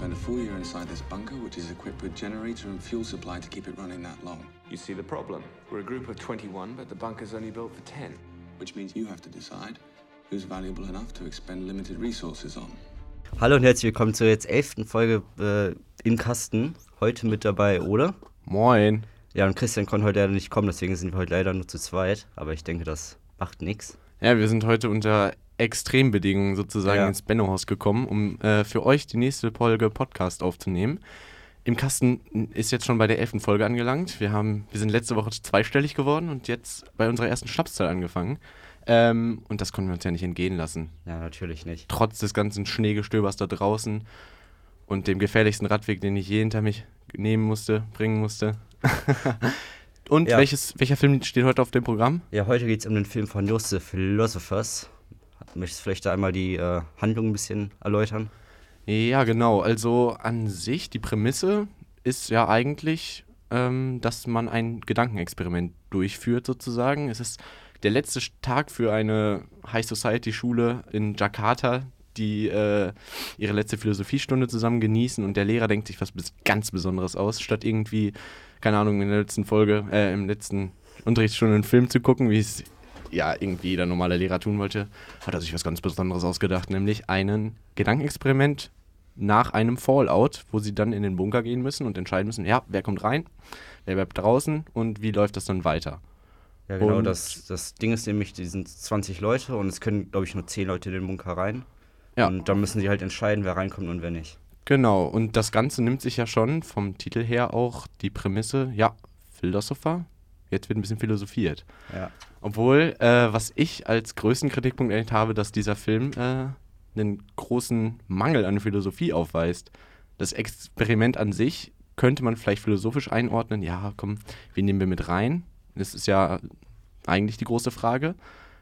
spend a full year inside this bunker, which is equipped with generator and fuel supply to keep it running that long. You see the problem. We're a group of 21, but the bunker's only built for 10. Which means you have to decide who's valuable enough to expend limited resources on. Hallo und herzlich willkommen zur jetzt elften Folge äh, im Kasten. Heute mit dabei, oder? Moin. Ja, und Christian konnte heute leider nicht kommen, deswegen sind wir heute leider nur zu zweit. Aber ich denke, das macht nichts. Ja, wir sind heute unter Extrembedingungen sozusagen Ja. ins Benno-Haus gekommen, um äh, für euch die nächste Folge Podcast aufzunehmen. Im Kasten ist jetzt schon bei der elften Folge angelangt. Wir, haben, wir sind letzte Woche zweistellig geworden und jetzt bei unserer ersten Schnapszahl angefangen. Ähm, und das konnten wir uns ja nicht entgehen lassen. Ja, natürlich nicht. Trotz des ganzen Schneegestöbers da draußen und dem gefährlichsten Radweg, den ich je hinter mich nehmen musste, bringen musste. und Ja. welches, welcher Film steht heute auf dem Programm? Ja, heute geht es um den Film von Joseph Philosophers. Möchtest du vielleicht da einmal die äh, Handlung ein bisschen erläutern? Ja, genau. Also an sich, die Prämisse ist ja eigentlich, ähm, dass man ein Gedankenexperiment durchführt, sozusagen. Es ist der letzte Tag für eine High Society Schule in Jakarta, die äh, ihre letzte Philosophiestunde zusammen genießen und der Lehrer denkt sich was ganz Besonderes aus, statt irgendwie, keine Ahnung, in der letzten Folge, äh, im letzten Unterrichtsstunde einen Film zu gucken, wie es ja irgendwie jeder normale Lehrer tun wollte, hat er sich was ganz Besonderes ausgedacht, nämlich einen Gedankenexperiment nach einem Fallout, wo sie dann in den Bunker gehen müssen und entscheiden müssen, ja, wer kommt rein, wer bleibt draußen und wie läuft das dann weiter. Ja, genau. Und- Das, das Ding ist nämlich, die sind 20 Leute und es können, glaube ich, nur 10 Leute in den Bunker rein. Ja. Und dann müssen sie halt entscheiden, wer reinkommt und wer nicht. Genau, und das Ganze nimmt sich ja schon vom Titel her auch die Prämisse, ja, Philosopher, jetzt wird ein bisschen philosophiert. Ja. Obwohl, äh, was ich als größten Kritikpunkt erlebt habe, dass dieser Film äh, einen großen Mangel an Philosophie aufweist. Das Experiment an sich könnte man vielleicht philosophisch einordnen. Ja, komm, wen nehmen wir mit rein? Das ist ja eigentlich die große Frage.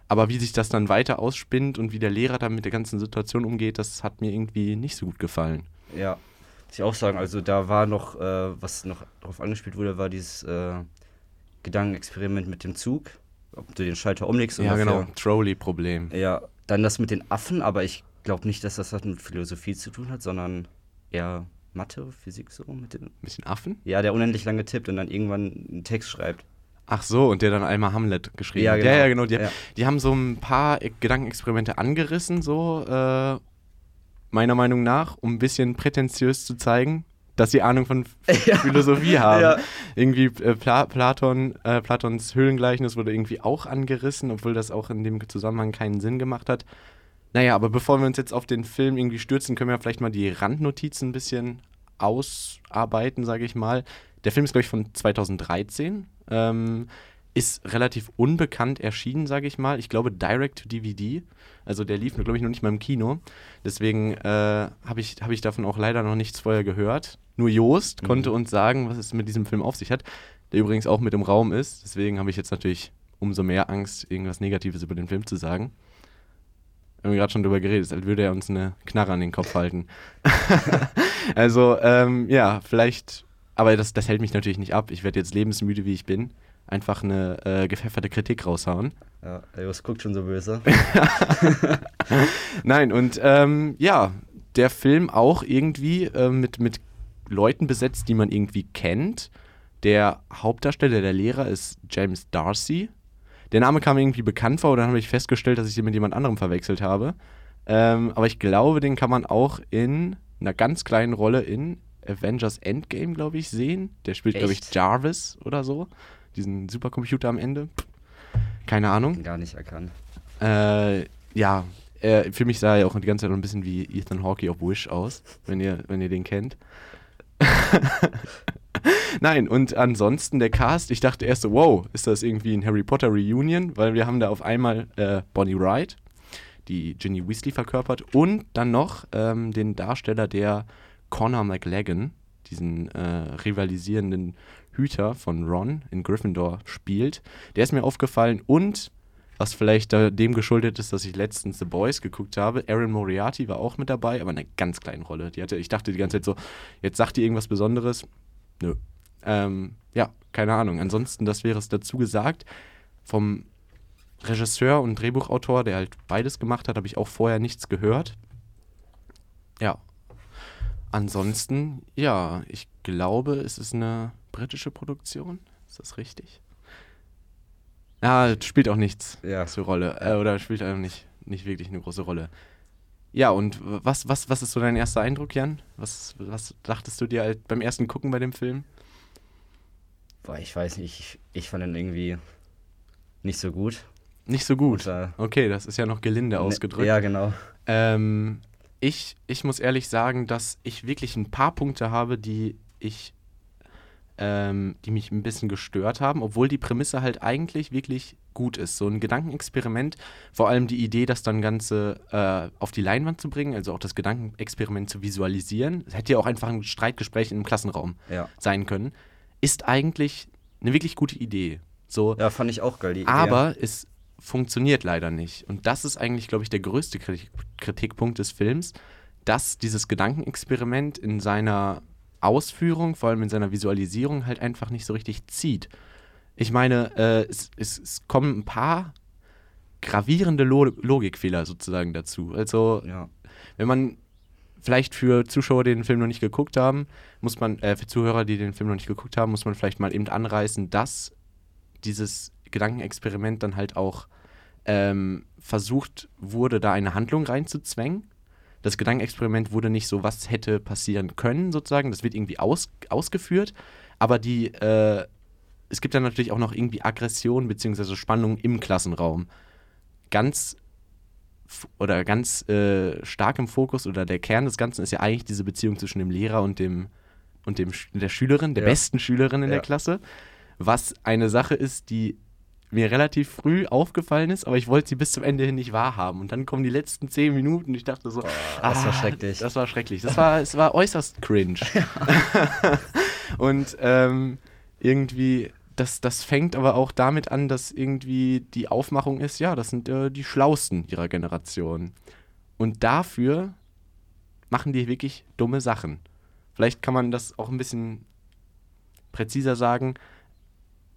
Aber wie sich das dann weiter ausspinnt und wie der Lehrer dann mit der ganzen Situation umgeht, das hat mir irgendwie nicht so gut gefallen. Ja, muss ich auch sagen. Also da war noch, äh, was noch drauf angespielt wurde, war dieses äh, Gedankenexperiment mit dem Zug. Ob du den Schalter umlegst Ja, genau. Trolley-Problem. Ja, dann das mit den Affen, aber ich glaube nicht, dass das was mit Philosophie zu tun hat, sondern eher Mathe, Physik so. Mit den Bisschen Affen? ja, der unendlich lange tippt und dann irgendwann einen Text schreibt. Ach so, und der dann einmal Hamlet geschrieben Ja, hat. genau. Ja, ja, genau. Die, Ja. die haben so ein paar E- Gedankenexperimente angerissen, so, äh, meiner Meinung nach, um ein bisschen prätentiös zu zeigen, dass sie Ahnung von Ph- Philosophie haben. Ja. Irgendwie äh, Pla Platon, äh, Platons Höhlengleichnis wurde irgendwie auch angerissen, obwohl das auch in dem Zusammenhang keinen Sinn gemacht hat. Naja, aber bevor wir uns jetzt auf den Film irgendwie stürzen, können wir vielleicht mal die Randnotizen ein bisschen ausarbeiten, sage ich mal. Der Film ist, glaube ich, von 2013. Ähm, ist relativ unbekannt erschienen, sage ich mal. Ich glaube, direct to DVD. Also der lief, glaube ich, noch nicht mal im Kino. Deswegen äh, habe ich, hab ich davon auch leider noch nichts vorher gehört. Nur Joost konnte uns sagen, was es mit diesem Film auf sich hat. Der übrigens auch mit im Raum ist. Deswegen habe ich jetzt natürlich umso mehr Angst, irgendwas Negatives über den Film zu sagen. Wir haben gerade schon drüber geredet, als würde er uns eine Knarre an den Kopf halten. also, ähm, ja, vielleicht, aber das, das hält mich natürlich nicht ab. Ich werde jetzt lebensmüde, wie ich bin, einfach eine äh, gepfefferte Kritik raushauen. Ja, Jos guckt schon so böse. Nein, und ähm, ja, der Film auch irgendwie äh, mit, mit Leuten besetzt, die man irgendwie kennt. Der Hauptdarsteller, der Lehrer, ist James Darcy. Der Name kam irgendwie bekannt vor, und dann habe ich festgestellt, dass ich den mit jemand anderem verwechselt habe. Ähm, aber ich glaube, den kann man auch in einer ganz kleinen Rolle in Avengers Endgame, glaube ich, sehen. Der spielt, glaube ich? Jarvis oder so. Diesen Supercomputer am Ende. Keine Ahnung. Gar nicht erkannt. Äh, ja, äh, für mich sah er auch die ganze Zeit noch ein bisschen wie Ethan Hawke auf Wish aus, wenn ihr, wenn ihr den kennt. Nein, und ansonsten der Cast, ich dachte erst so, wow, ist das irgendwie ein Harry Potter Reunion? Weil wir haben da auf einmal äh, Bonnie Wright, die Ginny Weasley verkörpert, und dann noch ähm, den Darsteller, der Connor McLagan, diesen äh, rivalisierenden Hüter von Ron in Gryffindor spielt. Der ist mir aufgefallen und was vielleicht dem geschuldet ist, dass ich letztens The Boys geguckt habe. Aaron Moriarty war auch mit dabei, aber in einer ganz kleinen Rolle. Die hatte, ich dachte die ganze Zeit so, jetzt sagt die irgendwas Besonderes. Nö. Ähm, ja, keine Ahnung. Ansonsten, das wäre es dazu gesagt. Vom Regisseur und Drehbuchautor, der halt beides gemacht hat, habe ich auch vorher nichts gehört. Ja. ansonsten, ja, ich glaube, es ist eine britische Produktion. Ist das richtig? Ja, spielt auch nichts Ja. zur Rolle. Äh, oder spielt auch nicht, nicht wirklich eine große Rolle. Ja, und was, was, was ist so dein erster Eindruck, Jan? Was, was dachtest du dir halt beim ersten Gucken bei dem Film? Boah, ich weiß nicht, ich, ich fand ihn irgendwie nicht so gut. Nicht so gut. Und, äh, Okay, das ist ja noch gelinde ausgedrückt. Ja, genau. Ähm, ich, ich muss ehrlich sagen, dass ich wirklich ein paar Punkte habe, die ich, ähm, die mich ein bisschen gestört haben, obwohl die Prämisse halt eigentlich wirklich gut ist. So ein Gedankenexperiment, vor allem die Idee, das dann Ganze äh, auf die Leinwand zu bringen, also auch das Gedankenexperiment zu visualisieren. Es hätte ja auch einfach ein Streitgespräch in einem Klassenraum Ja. sein können, ist eigentlich eine wirklich gute Idee. So, Ja, fand ich auch geil. Die Idee. aber es funktioniert leider nicht. Und das ist eigentlich, glaube ich, der größte Kritik Kritikpunkt des Films, dass dieses Gedankenexperiment in seiner Ausführung, vor allem in seiner Visualisierung, halt einfach nicht so richtig zieht. Ich meine, äh, es, es, es kommen ein paar gravierende Lo Logikfehler sozusagen dazu. Also, Ja. wenn man vielleicht für Zuschauer, die den Film noch nicht geguckt haben, muss man, äh, für Zuhörer, die den Film noch nicht geguckt haben, muss man vielleicht mal eben anreißen, dass dieses Gedankenexperiment dann halt auch ähm, versucht wurde, da eine Handlung reinzuzwängen. Das Gedankenexperiment wurde nicht so, was hätte passieren können, sozusagen. Das wird irgendwie aus, ausgeführt, aber die, äh, es gibt dann natürlich auch noch irgendwie Aggression bzw. Spannung im Klassenraum. Ganz oder ganz äh, stark im Fokus oder der Kern des Ganzen ist ja eigentlich diese Beziehung zwischen dem Lehrer und dem und dem der Schülerin, der Ja. besten Schülerin in der Ja. Klasse, was eine Sache ist, die mir relativ früh aufgefallen ist, aber ich wollte sie bis zum Ende hin nicht wahrhaben. Und dann kommen die letzten zehn Minuten und ich dachte so, das war schrecklich. Das war schrecklich. Das war, es war äußerst cringe. und ähm, irgendwie, das, das fängt aber auch damit an, dass irgendwie die Aufmachung ist, ja, das sind äh, die Schlausten ihrer Generation. Und dafür machen die wirklich dumme Sachen. Vielleicht kann man das auch ein bisschen präziser sagen.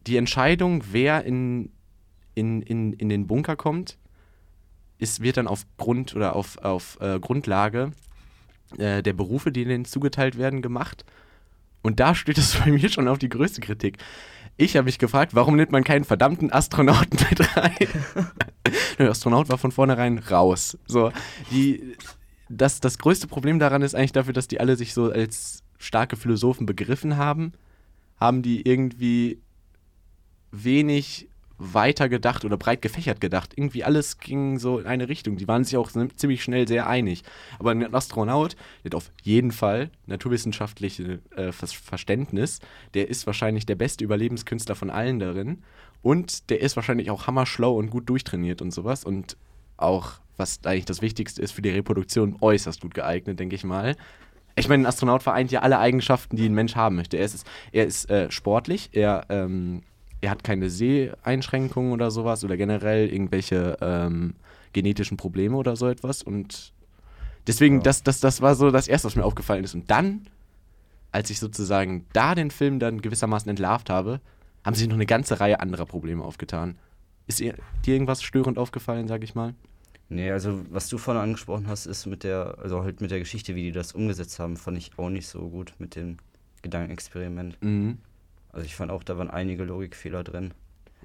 Die Entscheidung, wer in, in, in, in den Bunker kommt, ist, wird dann auf Grund oder auf, auf äh, Grundlage äh, der Berufe, die denen zugeteilt werden, gemacht. Und da steht es bei mir schon auf die größte Kritik. Ich habe mich gefragt, warum nimmt man keinen verdammten Astronauten mit rein? Der Astronaut war von vornherein raus. So, die, das, das größte Problem daran ist eigentlich dafür, dass die alle sich so als starke Philosophen begriffen haben, haben die irgendwie wenig weiter gedacht oder breit gefächert gedacht. Irgendwie alles ging so in eine Richtung. Die waren sich auch ziemlich schnell sehr einig. Aber ein Astronaut, der hat auf jeden Fall naturwissenschaftliche äh, Ver Verständnis, der ist wahrscheinlich der beste Überlebenskünstler von allen darin. Und der ist wahrscheinlich auch hammerschlau und gut durchtrainiert und sowas. Und auch, was eigentlich das Wichtigste ist, für die Reproduktion äußerst gut geeignet, denke ich mal. Ich meine, ein Astronaut vereint ja alle Eigenschaften, die ein Mensch haben möchte. Er ist, er ist äh, sportlich, er, ähm, er hat keine Seheinschränkungen oder sowas oder generell irgendwelche ähm, genetischen Probleme oder so etwas. Und deswegen, Ja. das, das, das war so das Erste, was mir aufgefallen ist. Und dann, als ich sozusagen da den Film dann gewissermaßen entlarvt habe, haben sich noch eine ganze Reihe anderer Probleme aufgetan. Ist dir irgendwas störend aufgefallen, sag ich mal? Nee, also was du vorhin angesprochen hast, ist mit der, also halt mit der Geschichte, wie die das umgesetzt haben, fand ich auch nicht so gut mit dem Gedankenexperiment. Mhm. Also ich fand auch, da waren einige Logikfehler drin.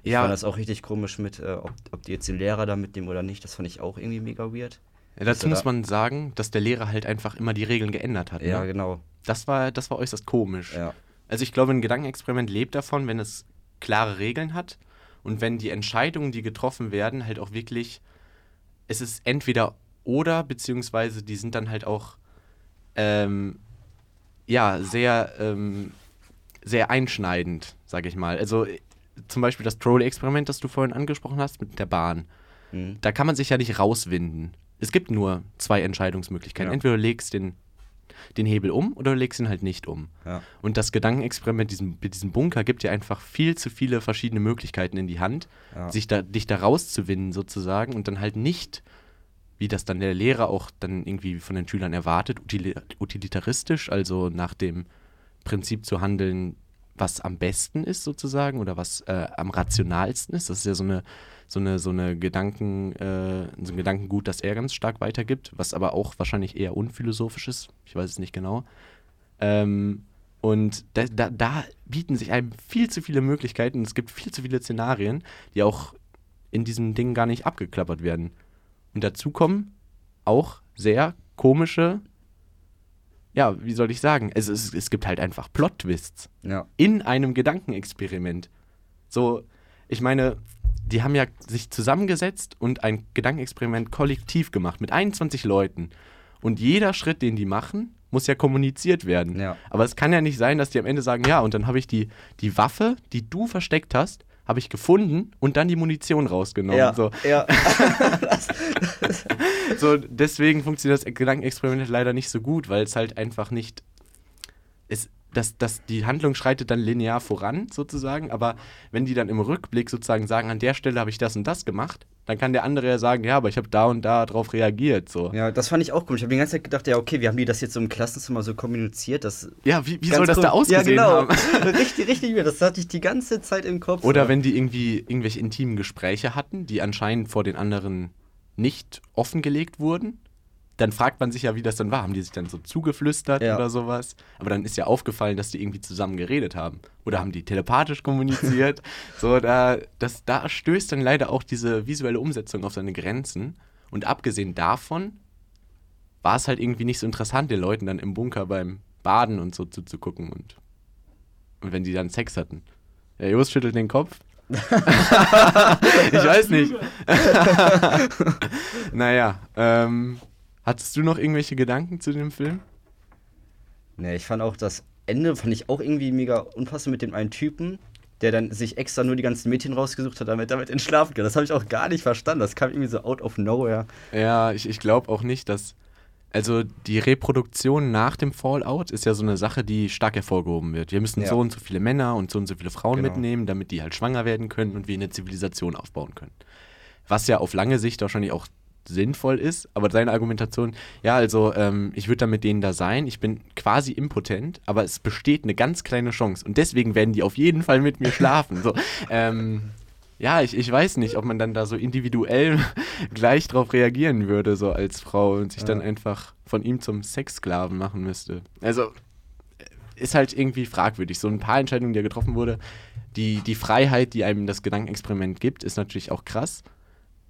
Ich Ja, fand das auch richtig komisch mit, äh, ob, ob die jetzt den Lehrer da mitnehmen oder nicht. Das fand ich auch irgendwie mega weird. ja, dazu da- muss man sagen, dass der Lehrer halt einfach immer die Regeln geändert hat. Ja, ne? genau. das, war, das war äußerst komisch. Ja. Also ich glaube, ein Gedankenexperiment lebt davon, wenn es klare Regeln hat und wenn die Entscheidungen, die getroffen werden, halt auch wirklich, es ist entweder oder, beziehungsweise die sind dann halt auch, ähm, ja, sehr, ähm, sehr einschneidend, sage ich mal. Also äh, zum Beispiel das Trolley-Experiment, das du vorhin angesprochen hast, mit der Bahn. Mhm. Da kann man sich ja nicht rauswinden. Es gibt nur zwei Entscheidungsmöglichkeiten. Ja. Entweder du legst den, den Hebel um oder du legst ihn halt nicht um. Ja. Und das Gedankenexperiment mit diesem, mit diesem Bunker gibt dir einfach viel zu viele verschiedene Möglichkeiten in die Hand, Ja. sich da, dich da rauszuwinden sozusagen und dann halt nicht, wie das dann der Lehrer auch dann irgendwie von den Schülern erwartet, utili utilitaristisch, also nach dem Prinzip zu handeln, was am besten ist sozusagen oder was äh, am rationalsten ist. Das ist ja so eine, so eine, so eine Gedanken, äh, so ein Gedankengut, das er ganz stark weitergibt, was aber auch wahrscheinlich eher unphilosophisch ist. Ich weiß es nicht genau. Ähm, und da, da, da bieten sich einem viel zu viele Möglichkeiten. Es gibt viel zu viele Szenarien, die auch in diesem Ding gar nicht abgeklappert werden. Und dazu kommen auch sehr komische, ja, wie soll ich sagen? Es, es, es gibt halt einfach Plot-Twists Ja. in einem Gedankenexperiment. So, ich meine, die haben ja sich zusammengesetzt und ein Gedankenexperiment kollektiv gemacht mit 21 Leuten. Und jeder Schritt, den die machen, muss ja kommuniziert werden. Ja. Aber es kann ja nicht sein, dass die am Ende sagen, ja, und dann habe ich die, die Waffe, die du versteckt hast, habe ich gefunden und dann die Munition rausgenommen. So, ja. so, deswegen funktioniert das Gedankenexperiment leider nicht so gut, weil es halt einfach nicht. Es, das, das, die Handlung schreitet dann linear voran, sozusagen, aber wenn die dann im Rückblick sozusagen sagen, an der Stelle habe ich das und das gemacht, dann kann der andere ja sagen, ja, aber ich habe da und da drauf reagiert. So. ja, das fand ich auch komisch. Ich habe die ganze Zeit gedacht, ja, okay, wie haben die das jetzt so im Klassenzimmer so kommuniziert? Das Ja, wie, wie soll das da ausgesehen ja, genau. haben? richtig, richtig. Das hatte ich die ganze Zeit im Kopf. Oder so. wenn die irgendwie irgendwelche intimen Gespräche hatten, die anscheinend vor den anderen nicht offengelegt wurden, dann fragt man sich ja, wie das dann war. Haben die sich dann so zugeflüstert Ja. oder sowas? Aber dann ist ja aufgefallen, dass die irgendwie zusammen geredet haben. Oder haben die telepathisch kommuniziert? so, da, das, da stößt dann leider auch diese visuelle Umsetzung auf seine Grenzen. Und abgesehen davon war es halt irgendwie nicht so interessant, den Leuten dann im Bunker beim Baden und so zuzugucken und, und wenn die dann Sex hatten. Ja, Jos schüttelt den Kopf. ich weiß nicht. naja, ähm, hattest du noch irgendwelche Gedanken zu dem Film? Nee, ich fand auch das Ende, fand ich auch irgendwie mega unpassend mit dem einen Typen, der dann sich extra nur die ganzen Mädchen rausgesucht hat, damit damit entschlafen kann. Das habe ich auch gar nicht verstanden. Das kam irgendwie so out of nowhere. Ja, ich, ich glaube auch nicht, dass. Also die Reproduktion nach dem Fallout ist ja so eine Sache, die stark hervorgehoben wird. Wir müssen Ja. so und so viele Männer und so und so viele Frauen Genau. mitnehmen, damit die halt schwanger werden können und wir eine Zivilisation aufbauen können. Was ja auf lange Sicht wahrscheinlich auch sinnvoll ist, aber seine Argumentation, ja, also ähm, ich würde dann mit denen da sein, ich bin quasi impotent, aber es besteht eine ganz kleine Chance und deswegen werden die auf jeden Fall mit mir schlafen. So, ähm, ja, ich, ich weiß nicht, ob man dann da so individuell gleich drauf reagieren würde, so als Frau und sich dann Ja. einfach von ihm zum Sexsklaven machen müsste. Also äh, ist halt irgendwie fragwürdig. So ein paar Entscheidungen, die ja getroffen wurde, die, die Freiheit, die einem das Gedankenexperiment gibt, ist natürlich auch krass.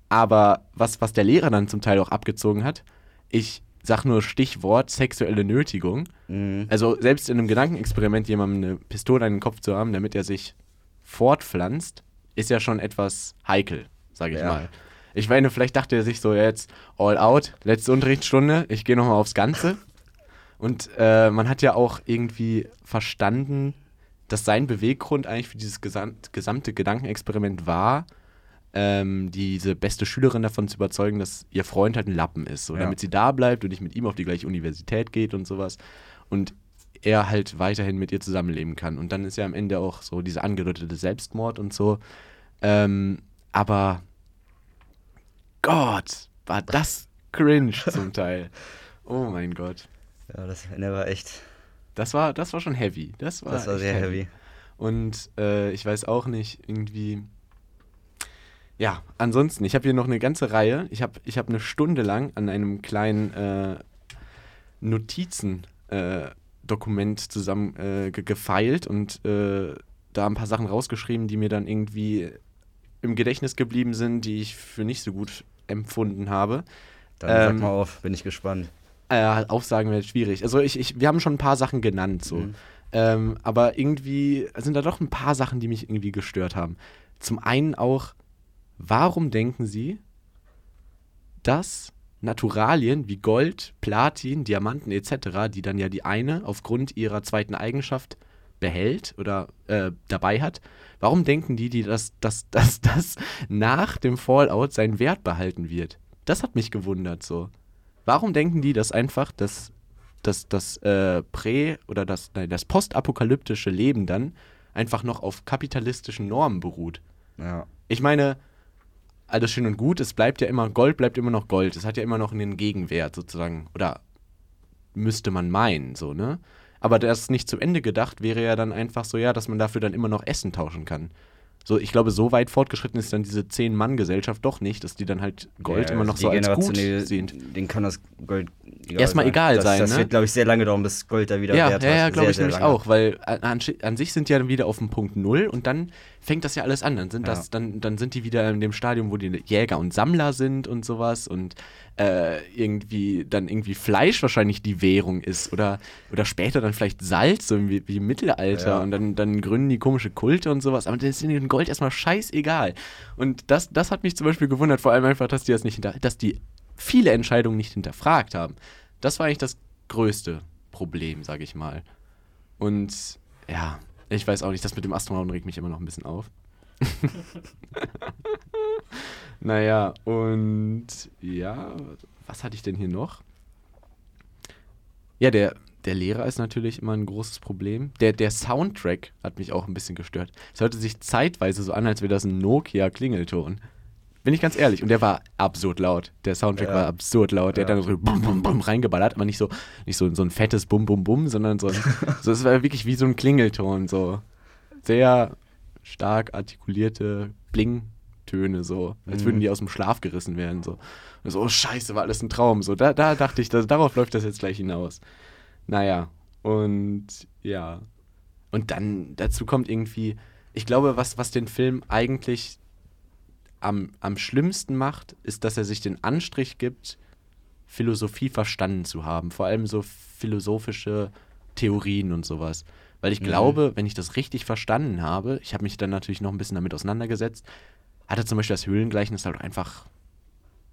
Aber was, was der Lehrer dann zum Teil auch abgezogen hat, ich sag nur Stichwort sexuelle Nötigung. Mhm. Also selbst in einem Gedankenexperiment jemandem eine Pistole an den Kopf zu haben, damit er sich fortpflanzt, ist ja schon etwas heikel, sage ich Ja. mal. Ich meine, vielleicht dachte er sich so jetzt all out, letzte Unterrichtsstunde, ich gehe nochmal aufs Ganze. Und äh, man hat ja auch irgendwie verstanden, dass sein Beweggrund eigentlich für dieses gesamt, gesamte Gedankenexperiment war, ähm, diese beste Schülerin davon zu überzeugen, dass ihr Freund halt ein Lappen ist, so, Ja. damit sie da bleibt und nicht mit ihm auf die gleiche Universität geht und sowas. Und er halt weiterhin mit ihr zusammenleben kann. Und dann ist ja am Ende auch so dieser angedeutete Selbstmord und so. Ähm, aber Gott, war das cringe zum Teil. Oh mein Gott. Ja, das Ende war echt. Das war, das war schon heavy. Das war, Das war sehr heavy. Und äh, ich weiß auch nicht, irgendwie. Ja, ansonsten, ich habe hier noch eine ganze Reihe. Ich habe ich hab eine Stunde lang an einem kleinen äh, Notizen-Dokument zusammen äh, ge gefeilt und äh, da ein paar Sachen rausgeschrieben, die mir dann irgendwie im Gedächtnis geblieben sind, die ich für nicht so gut empfunden habe. Dann sag Ähm, mal auf, bin ich gespannt. Äh, Aufsagen wäre schwierig. Also ich, ich, wir haben schon ein paar Sachen genannt, so. Mhm. Ähm, aber irgendwie sind da doch ein paar Sachen, die mich irgendwie gestört haben. Zum einen auch, warum denken Sie, dass Naturalien wie Gold, Platin, Diamanten etc., die dann ja die eine aufgrund ihrer zweiten Eigenschaft behält oder äh, dabei hat, warum denken die, die dass, dass, dass das nach dem Fallout seinen Wert behalten wird? Das hat mich gewundert so. Warum denken die, dass einfach das, das, das äh, Prä- oder das, nein, das postapokalyptische Leben dann einfach noch auf kapitalistischen Normen beruht? Ja. Ich meine, alles schön und gut, es bleibt ja immer, Gold bleibt immer noch Gold. Es hat ja immer noch einen Gegenwert sozusagen. Oder müsste man meinen, so, ne? Aber das nicht zu Ende gedacht wäre ja dann einfach so, ja, dass man dafür dann immer noch Essen tauschen kann. So, ich glaube, so weit fortgeschritten ist dann diese Zehn-Mann-Gesellschaft doch nicht, dass die dann halt Gold Ja, immer noch so als gut sehen. Denen kann das Gold egal Erstmal egal das, sein, Das ne? wird, glaube ich, sehr lange dauern, bis Gold da wieder Ja, Wert ja, hat. ja glaube ich sehr nämlich lange. auch, weil an, an, an sich sind die ja dann wieder auf dem Punkt Null und dann fängt das ja alles an. Dann sind, das, Ja. dann, dann sind die wieder in dem Stadium, wo die Jäger und Sammler sind und sowas und äh, irgendwie dann irgendwie Fleisch wahrscheinlich die Währung ist oder, oder später dann vielleicht Salz, so wie, wie im Mittelalter Ja. und dann, dann gründen die komische Kulte und sowas, aber das ist ihnen Gold erstmal scheißegal. Und das, das hat mich zum Beispiel gewundert, vor allem einfach, dass die das nicht hinter, dass die viele Entscheidungen nicht hinterfragt haben. Das war eigentlich das größte Problem, sage ich mal. Und ja, ich weiß auch nicht, das mit dem Astronauten regt mich immer noch ein bisschen auf. naja, und ja, was hatte ich denn hier noch? Ja, der, der Lehrer ist natürlich immer ein großes Problem. Der, der Soundtrack hat mich auch ein bisschen gestört. Es hörte sich zeitweise so an, als wäre das ein Nokia-Klingelton. Bin ich ganz ehrlich. Und der war absurd laut. Der Soundtrack Ja. war absurd laut. Der Ja. hat dann so bum, bum, bum reingeballert, aber nicht so, nicht so, so ein fettes Bum, Bum, Bum, sondern so, ein, so es war wirklich wie so ein Klingelton. So sehr stark artikulierte Bling-Töne, so. Als würden die aus dem Schlaf gerissen werden. So, und so oh Scheiße, war alles ein Traum. So, da, da dachte ich, das, darauf läuft das jetzt gleich hinaus. Naja, und ja. Und dann dazu kommt irgendwie, ich glaube, was, was den Film eigentlich am, am schlimmsten macht, ist, dass er sich den Anstrich gibt, Philosophie verstanden zu haben. Vor allem so philosophische Theorien und sowas. Weil ich glaube, wenn ich das richtig verstanden habe, ich habe mich dann natürlich noch ein bisschen damit auseinandergesetzt, hat er zum Beispiel das Höhlengleichnis halt einfach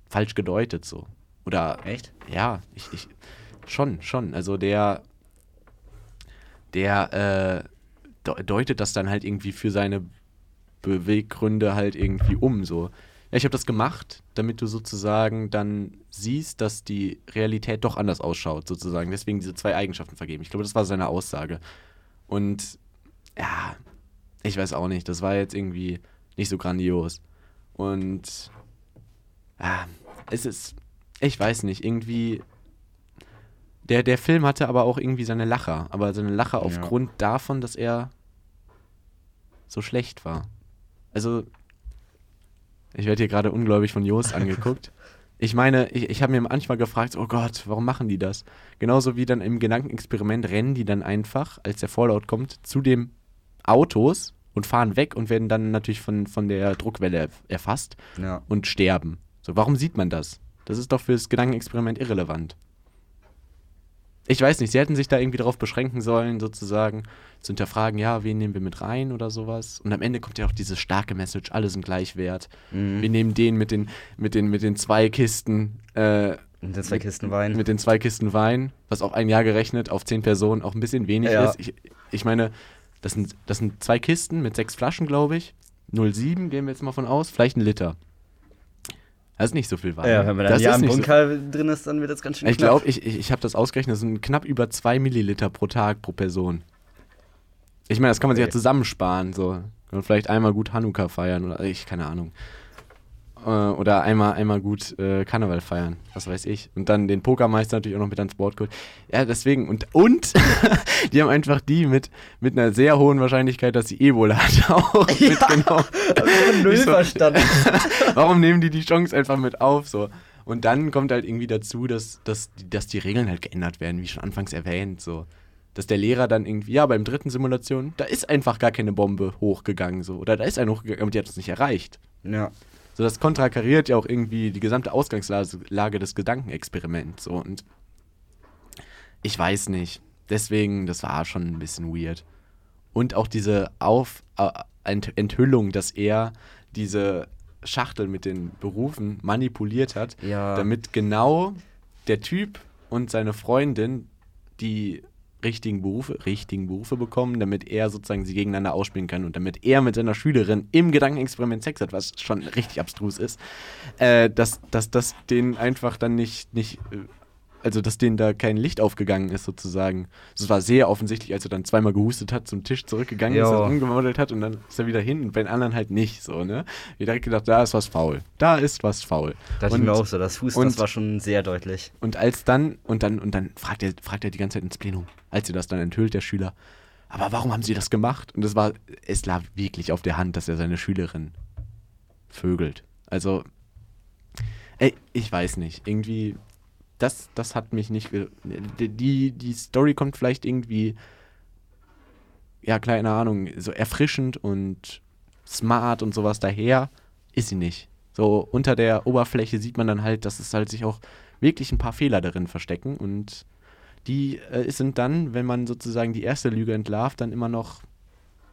falsch gedeutet so. Oder Echt? ja, ich, ich schon, schon. Also der, der äh, de- deutet das dann halt irgendwie für seine Beweggründe halt irgendwie um. So. Ja, ich habe das gemacht, damit du sozusagen dann siehst, dass die Realität doch anders ausschaut, sozusagen. Deswegen diese zwei Eigenschaften vergeben. Ich glaube, das war seine Aussage. Und ja, ich weiß auch nicht, das war jetzt irgendwie nicht so grandios. Und ja, es ist, ich weiß nicht, irgendwie. Der, der Film hatte aber auch irgendwie seine Lacher, aber seine Lacher Ja. aufgrund davon, dass er so schlecht war. Also, ich werde hier gerade ungläubig von Jost angeguckt. Ich meine, ich, ich habe mir manchmal gefragt, oh Gott, warum machen die das? Genauso wie dann im Gedankenexperiment rennen die dann einfach, als der Vorlaut kommt, zu dem Autos und fahren weg und werden dann natürlich von, von der Druckwelle erf- erfasst Ja. und sterben. So, warum sieht man das? Das ist doch fürs Gedankenexperiment irrelevant. Ich weiß nicht, sie hätten sich da irgendwie darauf beschränken sollen, sozusagen zu hinterfragen, ja, wen nehmen wir mit rein oder sowas. Und am Ende kommt ja auch diese starke Message, alle sind gleich wert. Mhm. Wir nehmen den mit den, mit den, mit den zwei Kisten, äh, Und dann zwei Kisten Wein. mit den zwei Kisten Wein, was auf ein Jahr gerechnet, auf zehn Personen auch ein bisschen wenig Ja. ist. Ich, ich meine, das sind, das sind zwei Kisten mit sechs Flaschen, glaube ich. 0,7 gehen wir jetzt mal von aus, vielleicht ein Liter. Das ist nicht so viel Wein. ja, wenn man dann das ja im nicht so Bunker drin ist, dann wird das ganz schön ich glaube, ich, ich, ich habe das ausgerechnet, das sind knapp über 2 Milliliter pro Tag pro Person. Ich meine, das kann man sich ja Okay. zusammensparen, so. Und vielleicht einmal gut Hanukkah feiern oder ich, keine Ahnung. Äh, oder einmal, einmal gut äh, Karneval feiern, was weiß ich. Und dann den Pokermeister natürlich auch noch mit ans Board geholt. Ja, deswegen. Und, und die haben einfach die mit, mit einer sehr hohen Wahrscheinlichkeit, dass sie Ebola hat, auch mitgenommen. Hab ich null so- verstanden. Warum nehmen die die Chance einfach mit auf? So. Und dann kommt halt irgendwie dazu, dass, dass, die- dass die Regeln halt geändert werden, wie schon anfangs erwähnt. So. Dass der Lehrer dann irgendwie, ja, beim dritten Simulation, da ist einfach gar keine Bombe hochgegangen. So. Oder da ist eine hochgegangen, aber die hat es nicht erreicht. Ja. So, das konterkariert ja auch irgendwie die gesamte Ausgangslage Lage des Gedankenexperiments. So. Und ich weiß nicht. Deswegen, das war schon ein bisschen weird. Und auch diese Auf äh, Ent Enthüllung, dass er diese Schachtel mit den Berufen manipuliert hat, Ja. damit genau der Typ und seine Freundin die richtigen Berufe, richtigen Berufe bekommen, damit er sozusagen sie gegeneinander ausspielen kann und damit er mit seiner Schülerin im Gedankenexperiment Sex hat, was schon richtig abstrus ist, äh, dass, dass das den einfach dann nicht, nicht äh, also dass denen da kein Licht aufgegangen ist sozusagen. Es war sehr offensichtlich, als er dann zweimal gehustet hat, zum Tisch zurückgegangen ist, Ja. das umgemodelt hat und dann ist er wieder hin und bei den anderen halt nicht so, ne? Ich direkt gedacht, da ist was faul. Da ist was faul. Da dachte und, ich mir auch so, das Husten, und- das war schon sehr deutlich. und als dann, und dann, und dann fragt er, fragt er die ganze Zeit ins Plenum, als sie das dann enthüllt, der Schüler, aber warum haben sie das gemacht? Und es war, es lag wirklich auf der Hand, dass er seine Schülerin vögelt. Also, ey, ich weiß nicht. Irgendwie, das, das hat mich nicht. Die, die Story kommt vielleicht irgendwie, ja, keine Ahnung, so erfrischend und smart und sowas daher. Ist sie nicht. So unter der Oberfläche sieht man dann halt, dass es halt sich auch wirklich ein paar Fehler darin verstecken und die äh, sind dann, wenn man sozusagen die erste Lüge entlarvt, dann immer noch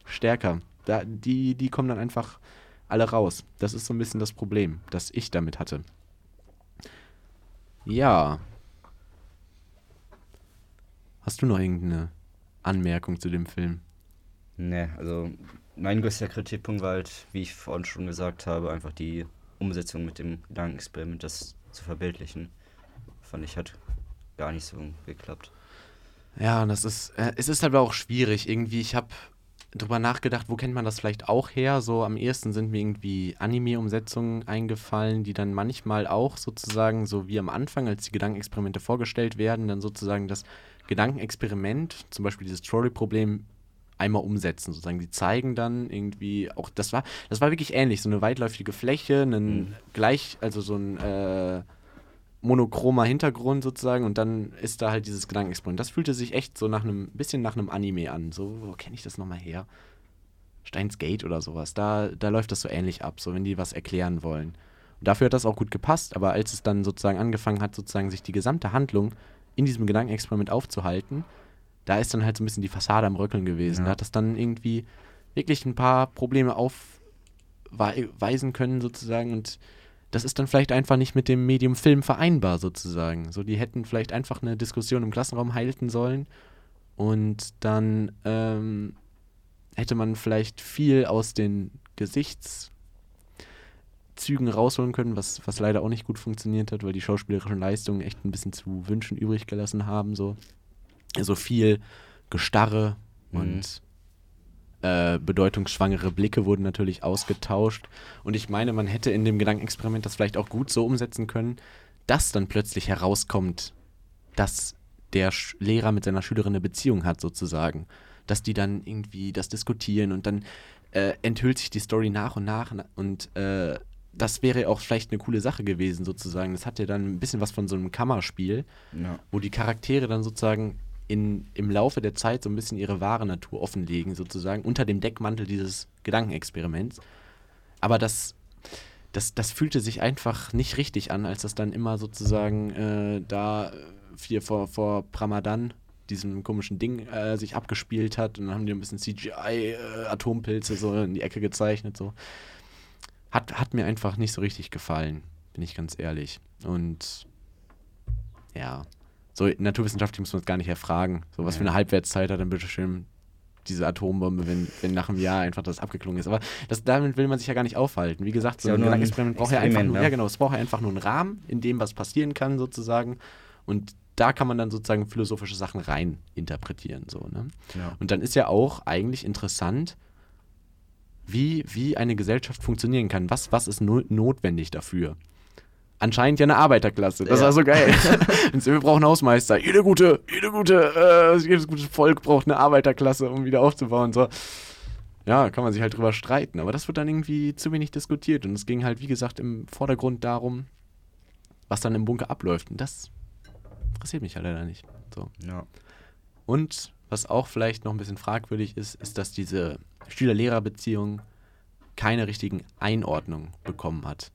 stärker. Da, die, die kommen dann einfach alle raus. Das ist so ein bisschen das Problem, das ich damit hatte. Ja. Hast du noch irgendeine Anmerkung zu dem Film? Ne, also mein größter Kritikpunkt war halt, wie ich vorhin schon gesagt habe, einfach die Umsetzung mit dem Gedankenexperiment, das zu verbildlichen. Fand ich, hat gar nicht so geklappt. Ja, das ist, äh, es ist aber auch schwierig. Irgendwie, ich habe drüber nachgedacht, wo kennt man das vielleicht auch her? So am ehesten sind mir irgendwie Anime-Umsetzungen eingefallen, die dann manchmal auch sozusagen, so wie am Anfang, als die Gedankenexperimente vorgestellt werden, dann sozusagen das Gedankenexperiment, zum Beispiel dieses Trolley-Problem, einmal umsetzen. Sozusagen, die zeigen dann irgendwie auch, das war, das war wirklich ähnlich, so eine weitläufige Fläche, einen Mhm. gleich, also so ein äh, monochromer Hintergrund sozusagen und dann ist da halt dieses Gedankenexperiment. Das fühlte sich echt so nach einem, bisschen nach einem Anime an. So, wo kenne ich das nochmal her? Steins Gate oder sowas. Da, da läuft das so ähnlich ab, so wenn die was erklären wollen. Und dafür hat das auch gut gepasst, aber als es dann sozusagen angefangen hat, sozusagen sich die gesamte Handlung in diesem Gedankenexperiment aufzuhalten, da ist dann halt so ein bisschen die Fassade am Röckeln gewesen. Ja. Da hat das dann irgendwie wirklich ein paar Probleme aufweisen können sozusagen und das ist dann vielleicht einfach nicht mit dem Medium Film vereinbar sozusagen. So, die hätten vielleicht einfach eine Diskussion im Klassenraum halten sollen und dann ähm, hätte man vielleicht viel aus den Gesichtszügen rausholen können, was, was leider auch nicht gut funktioniert hat, weil die schauspielerischen Leistungen echt ein bisschen zu wünschen übrig gelassen haben. So, so viel Gestarre Mhm. und äh, bedeutungsschwangere Blicke wurden natürlich ausgetauscht. Und ich meine, man hätte in dem Gedankenexperiment das vielleicht auch gut so umsetzen können, dass dann plötzlich herauskommt, dass der Sch Lehrer mit seiner Schülerin eine Beziehung hat, sozusagen. Dass die dann irgendwie das diskutieren und dann äh, enthüllt sich die Story nach und nach und äh, das wäre auch vielleicht eine coole Sache gewesen, sozusagen. Das hat ja dann ein bisschen was von so einem Kammerspiel, Ja. wo die Charaktere dann sozusagen in, im Laufe der Zeit so ein bisschen ihre wahre Natur offenlegen, sozusagen, unter dem Deckmantel dieses Gedankenexperiments. Aber das, das, das fühlte sich einfach nicht richtig an, als das dann immer sozusagen äh, da äh, hier vor, vor Pramadan, diesem komischen Ding, äh, sich abgespielt hat. Und dann haben die ein bisschen CGI-Atompilze so in die Ecke gezeichnet. So. Hat, hat mir einfach nicht so richtig gefallen, bin ich ganz ehrlich. Und ja, so naturwissenschaftlich muss man es gar nicht erfragen. So was für Ja. eine Halbwertszeit hat dann bitteschön diese Atombombe, wenn, wenn nach einem Jahr einfach das abgeklungen ist. Aber das, damit will man sich ja gar nicht aufhalten. Wie gesagt, so Ja, ein Gedankenexperiment braucht ja einfach Experiment, nur, ne? ja genau, es braucht ja einfach nur einen Rahmen, in dem was passieren kann sozusagen. Und da kann man dann sozusagen philosophische Sachen rein interpretieren. So, ne? Ja. Und dann ist ja auch eigentlich interessant, wie, wie eine Gesellschaft funktionieren kann. Was, was ist no notwendig dafür? Anscheinend ja eine Arbeiterklasse. Das Ja. war so geil. Und wir brauchen Hausmeister. Jede gute, jede gute, äh, jedes gute Volk braucht eine Arbeiterklasse, um wieder aufzubauen. So. Ja, kann man sich halt drüber streiten. Aber das wird dann irgendwie zu wenig diskutiert. Und es ging halt, wie gesagt, im Vordergrund darum, was dann im Bunker abläuft. Und das interessiert mich halt leider nicht. So. Ja. Und was auch vielleicht noch ein bisschen fragwürdig ist, ist, dass diese Schüler-Lehrer-Beziehung keine richtigen Einordnungen bekommen hat.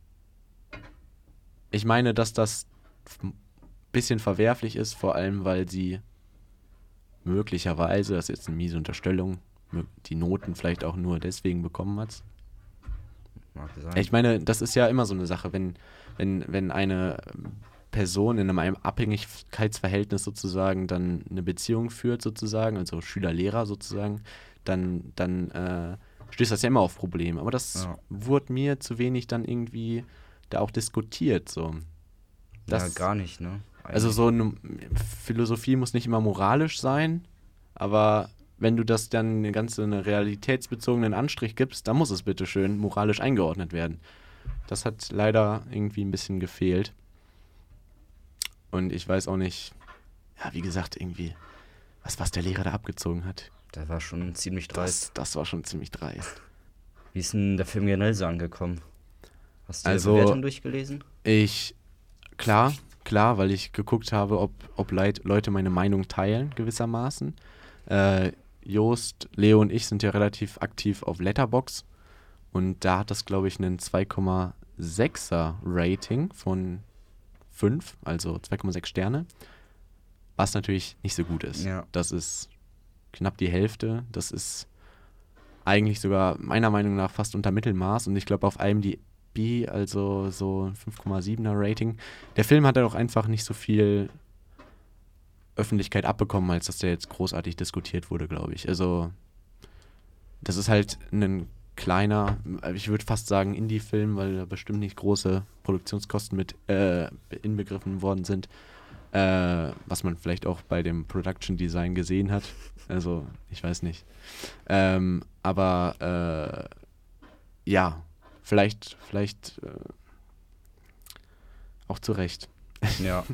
Ich meine, dass das ein bisschen verwerflich ist, vor allem weil sie möglicherweise, das ist jetzt eine miese Unterstellung, die Noten vielleicht auch nur deswegen bekommen hat. Ich meine, das ist ja immer so eine Sache, wenn, wenn, wenn eine Person in einem Abhängigkeitsverhältnis sozusagen dann eine Beziehung führt, sozusagen, also Schüler-Lehrer sozusagen, dann, dann äh, stößt das ja immer auf Probleme. Aber das Ja. wurde mir zu wenig dann irgendwie da auch diskutiert. So. ja, Das, gar nicht, ne? Also so eine Philosophie muss nicht immer moralisch sein, aber wenn du das dann eine ganze eine realitätsbezogenen Anstrich gibst, dann muss es bitte schön moralisch eingeordnet werden. Das hat leider irgendwie ein bisschen gefehlt. Und ich weiß auch nicht, ja, wie gesagt, irgendwie, was, was der Lehrer da abgezogen hat. Der war schon ziemlich dreist. Das, das war schon ziemlich dreist. Wie ist denn der Film generell so angekommen? Hast du Also- die Bewertung durchgelesen? Ich, klar, klar, weil ich geguckt habe, ob, ob Leit, Leute meine Meinung teilen, gewissermaßen. Äh, Joost, Leo und ich sind ja relativ aktiv auf Letterbox und da hat das, glaube ich, einen 2,6er Rating von 5, also 2,6 Sterne, was natürlich nicht so gut ist. Ja. Das ist knapp die Hälfte, das ist eigentlich sogar meiner Meinung nach fast unter Mittelmaß und ich glaube auf IMDb, also so 5,7er Rating. Der Film hat ja auch einfach nicht so viel Öffentlichkeit abbekommen, als dass der jetzt großartig diskutiert wurde, glaube ich. Also das ist halt ein kleiner, ich würde fast sagen Indie-Film, weil da bestimmt nicht große Produktionskosten mit äh, inbegriffen worden sind, äh, was man vielleicht auch bei dem Production Design gesehen hat. Also ich weiß nicht. Ähm, aber äh, ja, vielleicht, vielleicht äh, auch zu Recht. Ja.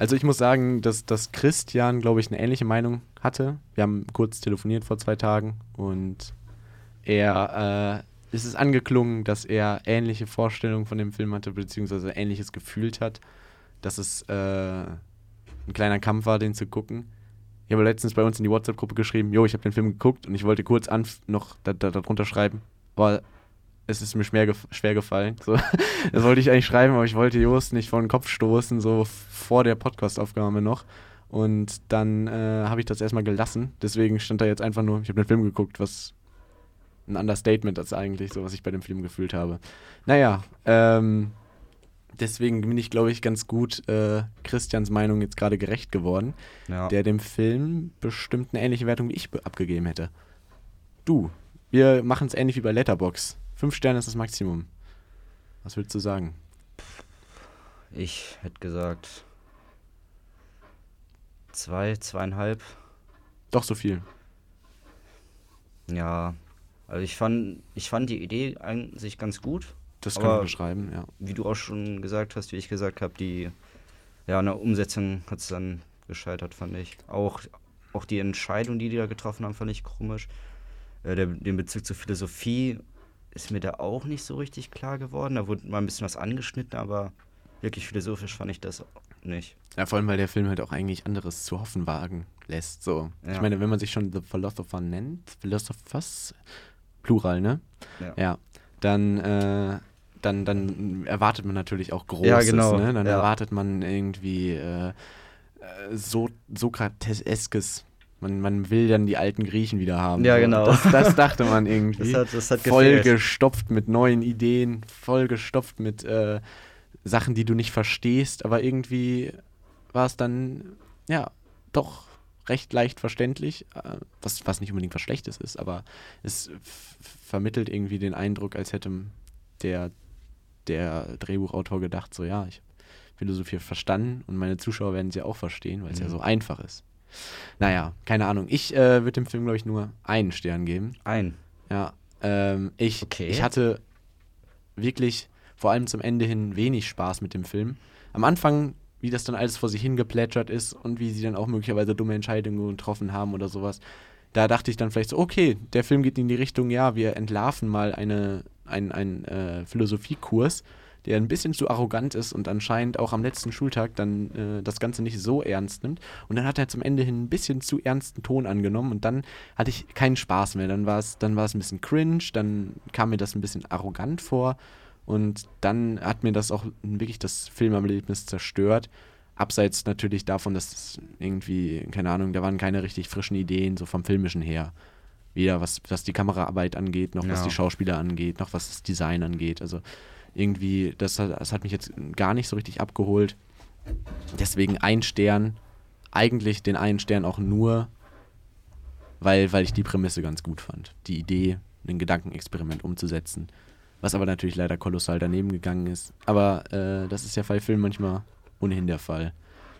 Also ich muss sagen, dass, dass Christian, glaube ich, eine ähnliche Meinung hatte. Wir haben kurz telefoniert vor zwei Tagen und er äh, ist es angeklungen, dass er ähnliche Vorstellungen von dem Film hatte, beziehungsweise ähnliches gefühlt hat, dass es äh, ein kleiner Kampf war, den zu gucken. Ich habe letztens bei uns in die WhatsApp-Gruppe geschrieben, jo, ich habe den Film geguckt und ich wollte kurz noch da, da, darunter schreiben, aber es ist mir schwer, gef schwer gefallen. So, das wollte ich eigentlich schreiben, aber ich wollte Jost nicht vor den Kopf stoßen, so vor der Podcast-Aufnahme noch. Und dann äh, habe ich das erstmal gelassen. Deswegen stand da jetzt einfach nur, ich habe den Film geguckt, was ein Understatement ist eigentlich, so was ich bei dem Film gefühlt habe. Naja, ähm, deswegen bin ich, glaube ich, ganz gut äh, Christians Meinung jetzt gerade gerecht geworden, ja. der dem Film bestimmt eine ähnliche Wertung wie ich be- abgegeben hätte. Du, wir machen es ähnlich wie bei Letterbox. Fünf Sterne ist das Maximum. Was willst du sagen? Ich hätte gesagt zwei, zweieinhalb. Doch so viel. Ja. Also ich fand, ich fand die Idee an sich ganz gut. Das kann man beschreiben, ja. Wie du auch schon gesagt hast, wie ich gesagt habe, die ja, eine Umsetzung hat es dann gescheitert, fand ich. Auch, auch die Entscheidung, die die da getroffen haben, fand ich komisch. Äh, der, den Bezug zur Philosophie ist mir da auch nicht so richtig klar geworden. Da wurde mal ein bisschen was angeschnitten, aber wirklich philosophisch fand ich das nicht. Ja, vor allem, weil der Film halt auch eigentlich anderes zu hoffen wagen lässt. So. Ich Ja. meine, wenn man sich schon The Philosopher nennt, Philosophers, Plural, ne? Ja. Ja. Dann, äh, dann, dann erwartet man natürlich auch Großes, Ja, genau, ne? Dann erwartet man irgendwie äh, äh, so Sokrateskes. Man, man will dann die alten Griechen wieder haben. Ja, so. genau. Das, das dachte man irgendwie. Das hat, das hat voll gestopft mit neuen Ideen, voll gestopft mit äh, Sachen, die du nicht verstehst, aber irgendwie war es dann, ja, doch recht leicht verständlich, äh, was, was nicht unbedingt was Schlechtes ist, aber es vermittelt irgendwie den Eindruck, als hätte der, der Drehbuchautor gedacht, so ja, ich habe Philosophie verstanden und meine Zuschauer werden sie auch verstehen, weil es ja Mhm. so einfach ist. Naja, keine Ahnung. Ich äh, würde dem Film, glaube ich, nur einen Stern geben. Ein. Ja, ähm, ich, Okay. ich hatte wirklich vor allem zum Ende hin wenig Spaß mit dem Film. Am Anfang, wie das dann alles vor sich hingeplätschert ist und wie sie dann auch möglicherweise dumme Entscheidungen getroffen haben oder sowas, da dachte ich dann vielleicht so, okay, der Film geht in die Richtung, ja, wir entlarven mal eine, ein, ein äh, Philosophiekurs, der ein bisschen zu arrogant ist und anscheinend auch am letzten Schultag dann äh, das Ganze nicht so ernst nimmt. Und dann hat er zum Ende hin ein bisschen zu ernsten Ton angenommen und dann hatte ich keinen Spaß mehr. Dann war es dann war es ein bisschen cringe, dann kam mir das ein bisschen arrogant vor und dann hat mir das auch wirklich das Filmerlebnis zerstört. Abseits natürlich davon, dass es irgendwie, keine Ahnung, da waren keine richtig frischen Ideen, so vom Filmischen her. Weder was, was die Kameraarbeit angeht, noch was Ja. die Schauspieler angeht, noch was das Design angeht. Also irgendwie, das, hat- das hat mich jetzt gar nicht so richtig abgeholt. Deswegen ein Stern, eigentlich den einen Stern auch nur, weil, weil ich die Prämisse ganz gut fand. Die Idee, ein Gedankenexperiment umzusetzen. Was aber natürlich leider kolossal daneben gegangen ist. Aber äh, das ist ja bei Filmen manchmal ohnehin der Fall.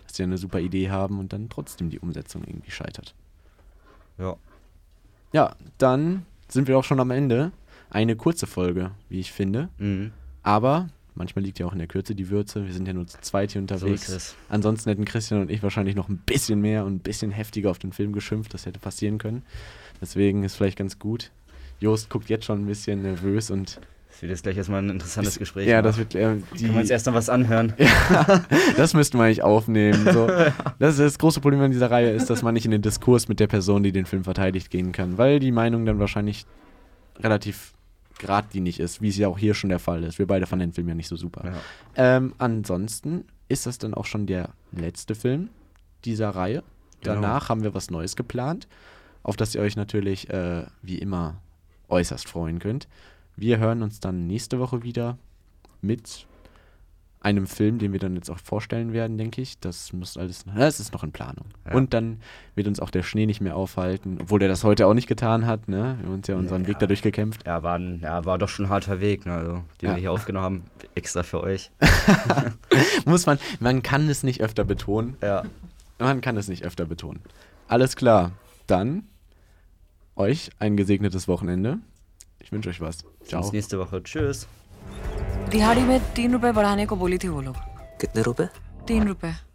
Dass sie eine super Idee haben und dann trotzdem die Umsetzung irgendwie scheitert. Ja. Ja, dann sind wir auch schon am Ende. Eine kurze Folge, wie ich finde. Mhm. Aber manchmal liegt ja auch in der Kürze die Würze. Wir sind ja nur zu zweit hier unterwegs. ist es. Ansonsten hätten Christian und ich wahrscheinlich noch ein bisschen mehr und ein bisschen heftiger auf den Film geschimpft. Das hätte passieren können. Deswegen ist vielleicht ganz gut. Jost guckt jetzt schon ein bisschen nervös und Das wird jetzt gleich erstmal ein interessantes Gespräch. ja, machen. das wird äh, die, Können wir uns erst noch was anhören? das müssten wir eigentlich aufnehmen. So. Das, ist das große Problem an dieser Reihe ist, dass man nicht in den Diskurs mit der Person, die den Film verteidigt, gehen kann, weil die Meinung dann wahrscheinlich relativ geradlinig ist, wie es ja auch hier schon der Fall ist. Wir beide fanden den Film ja nicht so super. Ja. Ähm, ansonsten ist das dann auch schon der letzte Film dieser Reihe. Genau. Danach haben wir was Neues geplant, auf das ihr euch natürlich äh, wie immer äußerst freuen könnt. Wir hören uns dann nächste Woche wieder mit einem Film, den wir dann jetzt auch vorstellen werden, denke ich. Das muss alles, das ist noch in Planung. Ja. Und dann wird uns auch der Schnee nicht mehr aufhalten, obwohl der das heute auch nicht getan hat. Ne? Wir haben uns ja unseren Ja. Weg dadurch gekämpft. Ja, war, ein, ja, war doch schon ein harter Weg, ne, also, den Ja. wir hier aufgenommen haben. Extra für euch. Muss man, man kann es nicht öfter betonen. Ja. Man kann es nicht öfter betonen. Alles klar. Dann euch ein gesegnetes Wochenende. Ich wünsche euch was. Ciao. Bis nächste Woche. Tschüss. दिहाड़ी में तीन रुपए बढ़ाने को बोली थी वो लोग। कितने रुपए? तीन रुपए।